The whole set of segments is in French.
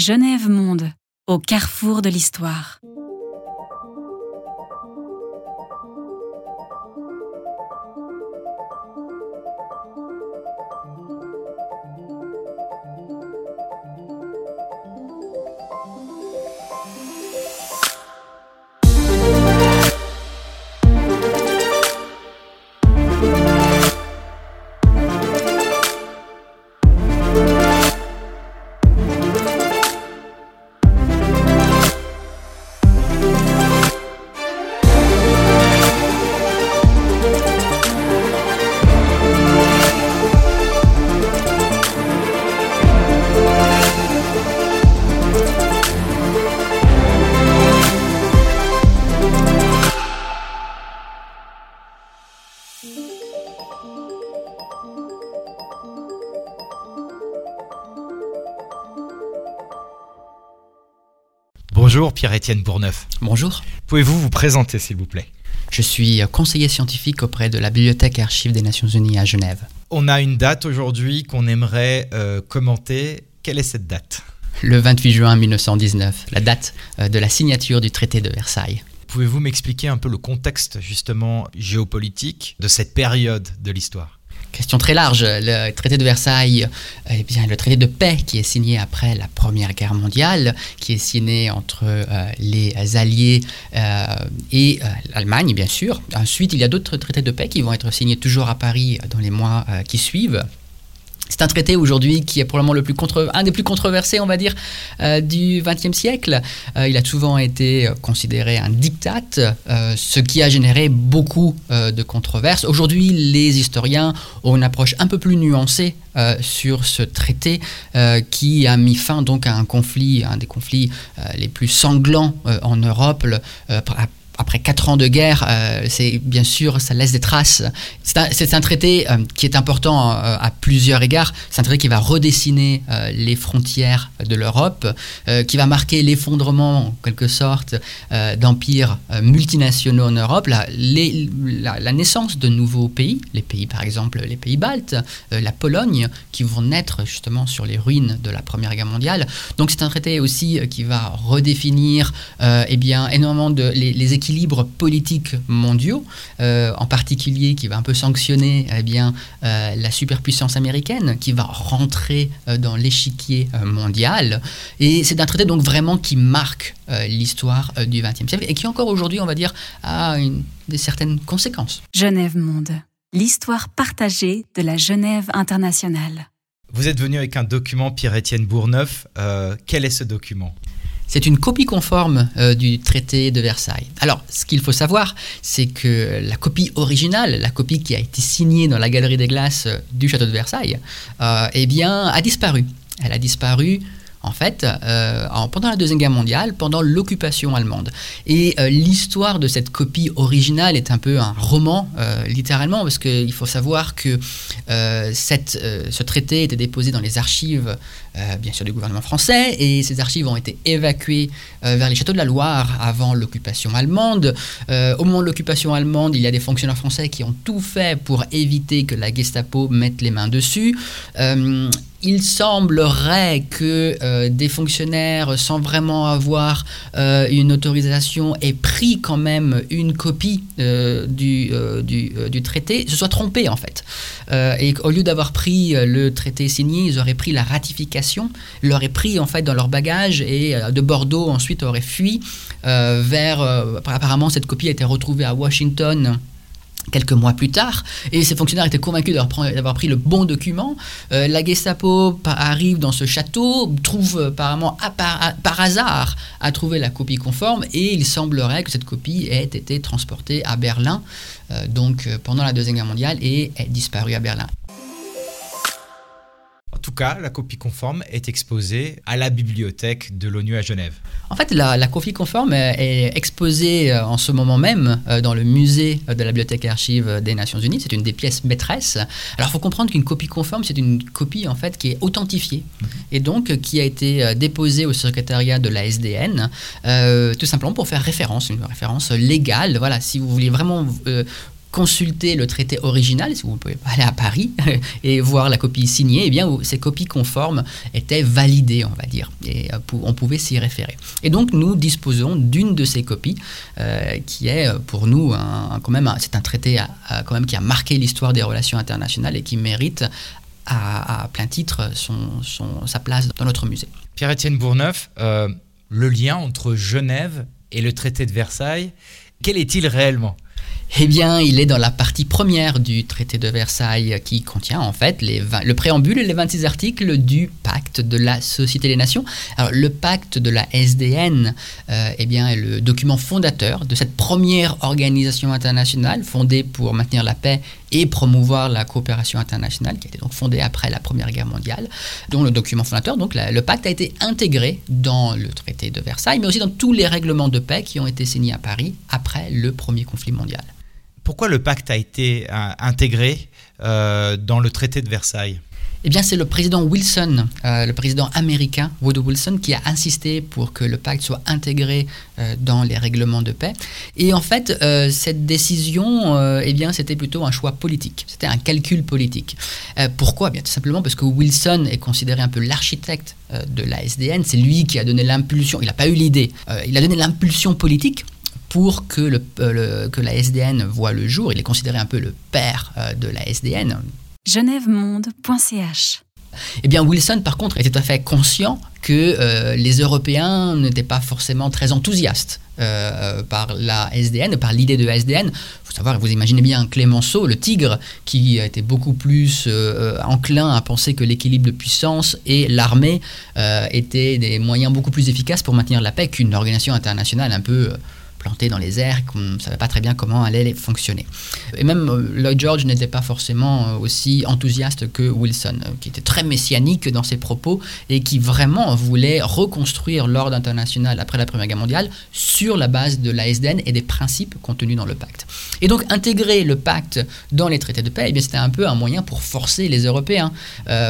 Genève Monde, au carrefour de l'histoire. Bonjour Pierre-Étienne Bourneuf. Bonjour. Pouvez-vous vous présenter s'il vous plaît? Je suis conseiller scientifique auprès de la Bibliothèque et Archives des Nations Unies à Genève. On a une date aujourd'hui qu'on aimerait euh, commenter. Quelle est cette date? Le 28 juin 1919, la date euh, de la signature du traité de Versailles. Pouvez-vous m'expliquer un peu le contexte justement géopolitique de cette période de l'histoire? Question très large. Le traité de Versailles, eh bien, le traité de paix qui est signé après la Première Guerre mondiale, qui est signé entre euh, les Alliés euh, et euh, l'Allemagne, bien sûr. Ensuite, il y a d'autres traités de paix qui vont être signés toujours à Paris dans les mois qui suivent. C'est un traité aujourd'hui qui est probablement le plus un des plus controversés, on va dire, euh, du XXe siècle. Euh, il a souvent été euh, considéré un diktat, ce qui a généré beaucoup de controverses. Aujourd'hui, les historiens ont une approche un peu plus nuancée sur ce traité qui a mis fin donc à un conflit, un des conflits les plus sanglants en Europe, après quatre ans de guerre, euh, c'est bien sûr, ça laisse des traces. C'est un, traité euh, qui est important euh, à plusieurs égards. C'est un traité qui va redessiner les frontières de l'Europe, qui va marquer l'effondrement, en quelque sorte, d'empires multinationaux en Europe, la, naissance de nouveaux pays, les pays par exemple, les pays baltes, la Pologne, qui vont naître justement sur les ruines de la Première Guerre mondiale. Donc c'est un traité aussi qui va redéfinir eh bien, énormément de les, les équilibres politiques mondiaux, euh, en particulier qui va un peu sanctionner eh bien, euh, la superpuissance américaine, qui va rentrer euh, dans l'échiquier mondial. Et c'est un traité donc vraiment qui marque l'histoire du XXe siècle et qui encore aujourd'hui, on va dire, a une, des certaines conséquences. Genève Monde, l'histoire partagée de la Genève internationale. Vous êtes venu avec un document, Pierre-Étienne Bourneuf. quel est ce document? C'est une copie conforme euh, du traité de Versailles. Alors, ce qu'il faut savoir, c'est que la copie originale, la copie qui a été signée dans la galerie des glaces euh, du château de Versailles, euh, eh bien, a disparu. Elle a disparu en fait, pendant la Deuxième Guerre mondiale, pendant l'occupation allemande. Et l'histoire de cette copie originale est un peu un roman, littéralement, parce qu'il faut savoir que ce traité était déposé dans les archives euh, bien sûr du gouvernement français, et ces archives ont été évacuées euh, vers les châteaux de la Loire avant l'occupation allemande. Euh, au moment de l'occupation allemande, il y a des fonctionnaires français qui ont tout fait pour éviter que la Gestapo mette les mains dessus il semblerait que des fonctionnaires, sans vraiment avoir une autorisation, aient pris quand même une copie du, du, traité, se soient trompés en fait. et au lieu d'avoir pris le traité signé, ils auraient pris la ratification l'aurait pris en fait dans leur bagage et euh, de Bordeaux ensuite aurait fui euh, vers. Euh, apparemment, cette copie a été retrouvée à Washington quelques mois plus tard, et ces fonctionnaires étaient convaincus d'avoir pris le bon document. la Gestapo arrive dans ce château, trouve apparemment par, hasard à trouver la copie conforme, et il semblerait que cette copie ait été transportée à Berlin, donc pendant la Deuxième Guerre mondiale, et ait disparu à Berlin. Cas, la copie conforme est exposée à la bibliothèque de l'ONU à Genève. En fait, la, copie conforme est exposée euh, en ce moment même euh, dans le musée de la Bibliothèque et Archives des Nations Unies. C'est une des pièces maîtresses. Alors, il faut comprendre qu'une copie conforme, c'est une copie en fait qui est authentifiée mhm. et donc qui a été euh, déposée au secrétariat de la SDN, tout simplement pour faire référence, une référence légale. Voilà, si vous voulez vraiment consulter le traité original, si vous pouvez aller à Paris et voir la copie signée, eh bien, ces copies conformes étaient validées, on va dire, et euh, on pouvait s'y référer. Et donc, nous disposons d'une de ces copies, euh, qui est pour nous un, quand même, c'est un traité qui a marqué l'histoire des relations internationales et qui mérite à, plein titre son, sa place dans notre musée. Pierre-Étienne Bourneuf, euh, le lien entre Genève et le traité de Versailles, quel est-il réellement? Eh bien, il est dans la partie première du traité de Versailles qui contient en fait le préambule et les 26 articles du pacte de la Société des Nations. Le pacte de la SDN euh, eh bien, est le document fondateur de cette première organisation internationale fondée pour maintenir la paix et promouvoir la coopération internationale, qui a été donc fondée après la Première Guerre mondiale, dont le document fondateur, donc le pacte a été intégré dans le traité de Versailles, mais aussi dans tous les règlements de paix qui ont été signés à Paris après le premier conflit mondial. Pourquoi le pacte a été euh, intégré euh, dans le traité de Versailles? Eh bien, c'est le président Wilson, euh, le président américain Woodrow Wilson, qui a insisté pour que le pacte soit intégré dans les règlements de paix. Et en fait, cette décision, eh bien, c'était plutôt un choix politique. C'était un calcul politique. pourquoi? Bien, tout simplement parce que Wilson est considéré un peu l'architecte de la SDN. C'est lui qui a donné l'impulsion. Il n'a pas eu l'idée. il a donné l'impulsion politique pour que, le, que la SDN voit le jour. Il est considéré un peu le père de la SDN genèvemonde.ch. Eh bien, Wilson, par contre, était tout à fait conscient que euh, les Européens n'étaient pas forcément très enthousiastes euh, par la SDN, par l'idée de la SDN. Il faut savoir, vous imaginez bien Clémenceau, le tigre, qui était beaucoup plus euh, enclin à penser que l'équilibre de puissance et l'armée étaient des moyens beaucoup plus efficaces pour maintenir la paix qu'une organisation internationale un peu planté dans les airs, qu'on ne savait pas très bien comment allait fonctionner. Et même euh, Lloyd George n'était pas forcément euh, aussi enthousiaste que Wilson, euh, qui était très messianique dans ses propos et qui vraiment voulait reconstruire l'ordre international après la Première Guerre mondiale sur la base de la SDN et des principes contenus dans le pacte. Et donc intégrer le pacte dans les traités de paix, eh c'était un peu un moyen pour forcer les Européens,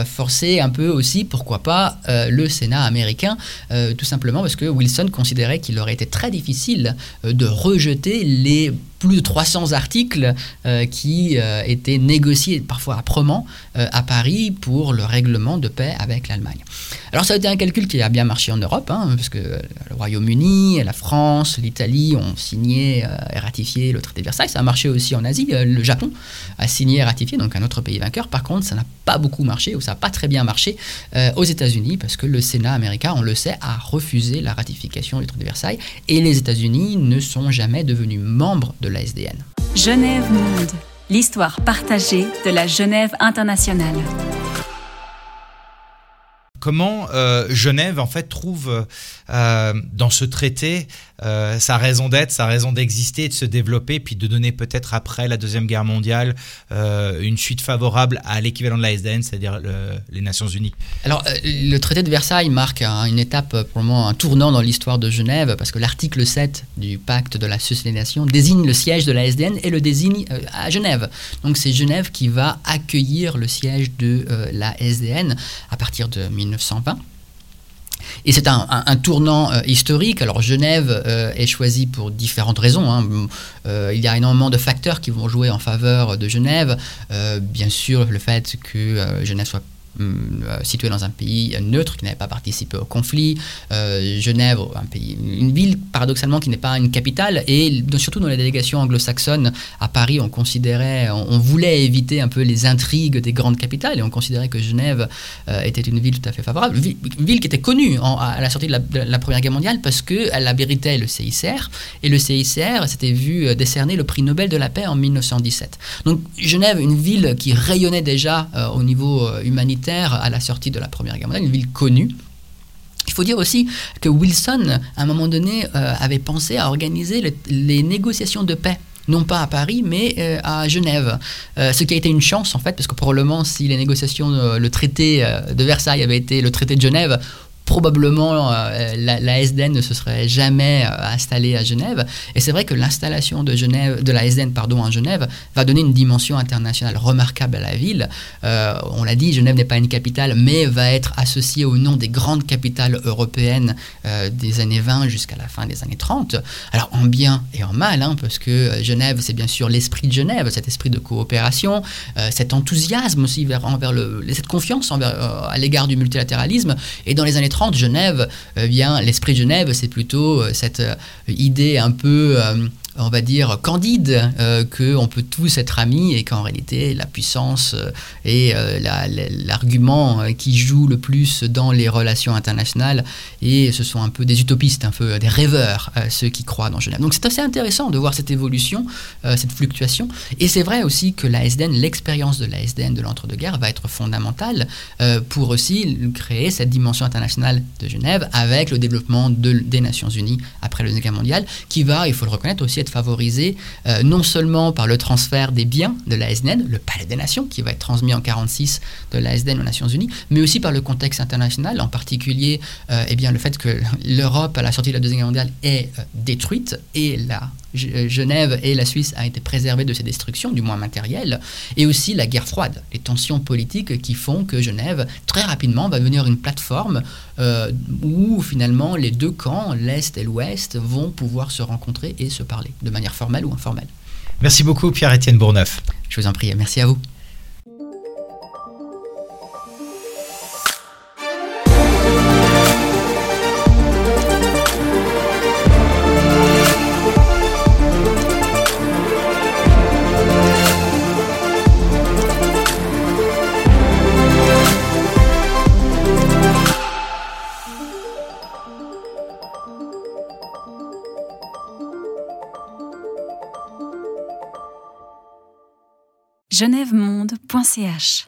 forcer un peu aussi, pourquoi pas, le Sénat américain, tout simplement parce que Wilson considérait qu'il aurait été très difficile de rejeter les plus de 300 articles euh, qui euh, étaient négociés parfois âprement à Paris pour le règlement de paix avec l'Allemagne. Alors ça a été un calcul qui a bien marché en Europe, hein, parce que le Royaume-Uni, la France, l'Italie ont signé et ratifié le traité de Versailles. Ça a marché aussi en Asie. Le Japon a signé et ratifié, donc un autre pays vainqueur. Par contre, ça n'a pas beaucoup marché, ou ça n'a pas très bien marché aux États-Unis, parce que le Sénat américain, on le sait, a refusé la ratification du traité de Versailles, et les États-Unis ne sont jamais devenus membres de Genève Monde, l'histoire partagée de la Genève internationale. Comment euh, Genève en fait trouve euh, dans ce traité euh, sa raison d'être, sa raison d'exister, de se développer, puis de donner peut-être après la deuxième guerre mondiale une suite favorable à l'équivalent de la SDN, c'est-à-dire les Nations Unies. Alors le traité de Versailles marque une étape pour le moment un tournant dans l'histoire de Genève parce que l'article 7 du pacte de la Société des Nations désigne le siège de la SDN et le désigne à Genève. Donc c'est Genève qui va accueillir le siège de la SDN à partir de 1920. Et c'est un, tournant euh, historique. Alors Genève euh, est choisie pour différentes raisons. Hein. Euh, il y a énormément de facteurs qui vont jouer en faveur de Genève. bien sûr, le fait que Genève soit situé dans un pays neutre qui n'avait pas participé au conflit. Euh, Genève, une ville paradoxalement qui n'est pas une capitale, et surtout dans les délégations anglo-saxonnes à Paris, on considérait, on, voulait éviter un peu les intrigues des grandes capitales, et on considérait que Genève euh, était une ville tout à fait favorable, une ville qui était connue à la sortie de la, Première Guerre mondiale parce qu'elle abritait le CICR, et le CICR s'était vu décerner le prix Nobel de la paix en 1917. Donc Genève, une ville qui rayonnait déjà au niveau humanitaire, à la sortie de la Première Guerre mondiale, une ville connue. Il faut dire aussi que Wilson, à un moment donné, euh, avait pensé à organiser les négociations de paix non pas à Paris, mais euh, à Genève. Euh, ce qui a été une chance, en fait, parce que probablement, si les négociations, le traité de Versailles avait été le traité de Genève, probablement la, la, SDN ne se serait jamais installée à Genève. Et c'est vrai que l'installation de de la SDN pardon, à Genève va donner une dimension internationale remarquable à la ville. on l'a dit, Genève n'est pas une capitale, mais va être associée au nom des grandes capitales européennes des années 20 jusqu'à la fin des années 30. Alors en bien et en mal, hein, parce que Genève, c'est bien sûr l'esprit de Genève, cet esprit de coopération, cet enthousiasme aussi vers, envers le, cette confiance envers, euh, à l'égard du multilatéralisme. Et dans les années 30, Genève, euh, bien l'esprit de Genève, c'est plutôt euh, cette idée un peu on va dire, candide, euh, qu'on peut tous être amis et qu'en réalité, la puissance euh, est euh, l'argument qui joue le plus dans les relations internationales. Et ce sont un peu des utopistes, un peu des rêveurs, ceux qui croient dans Genève. Donc c'est assez intéressant de voir cette évolution, cette fluctuation. Et c'est vrai aussi que la SDN, l'expérience de la SDN de l'entre-deux-guerres va être fondamentale pour aussi créer cette dimension internationale de Genève avec le développement de, des Nations Unies après le Deuxième Guerre mondiale, qui va, il faut le reconnaître, aussi être favorisé euh, non seulement par le transfert des biens de la SDN, le Palais des Nations, qui va être transmis en 1946 de la SDN aux Nations Unies, mais aussi par le contexte international, en particulier euh, eh bien, le fait que l'Europe, à la sortie de la Deuxième Guerre mondiale, est euh, détruite et la Genève et la Suisse a été préservées de ces destructions, du moins matérielles, et aussi la guerre froide, les tensions politiques qui font que Genève, très rapidement, va devenir une plateforme où finalement les deux camps, l'Est et l'Ouest, vont pouvoir se rencontrer et se parler de manière formelle ou informelle. Merci beaucoup Pierre-Étienne Bourneuf. Je vous en prie, merci à vous. genèvemonde.ch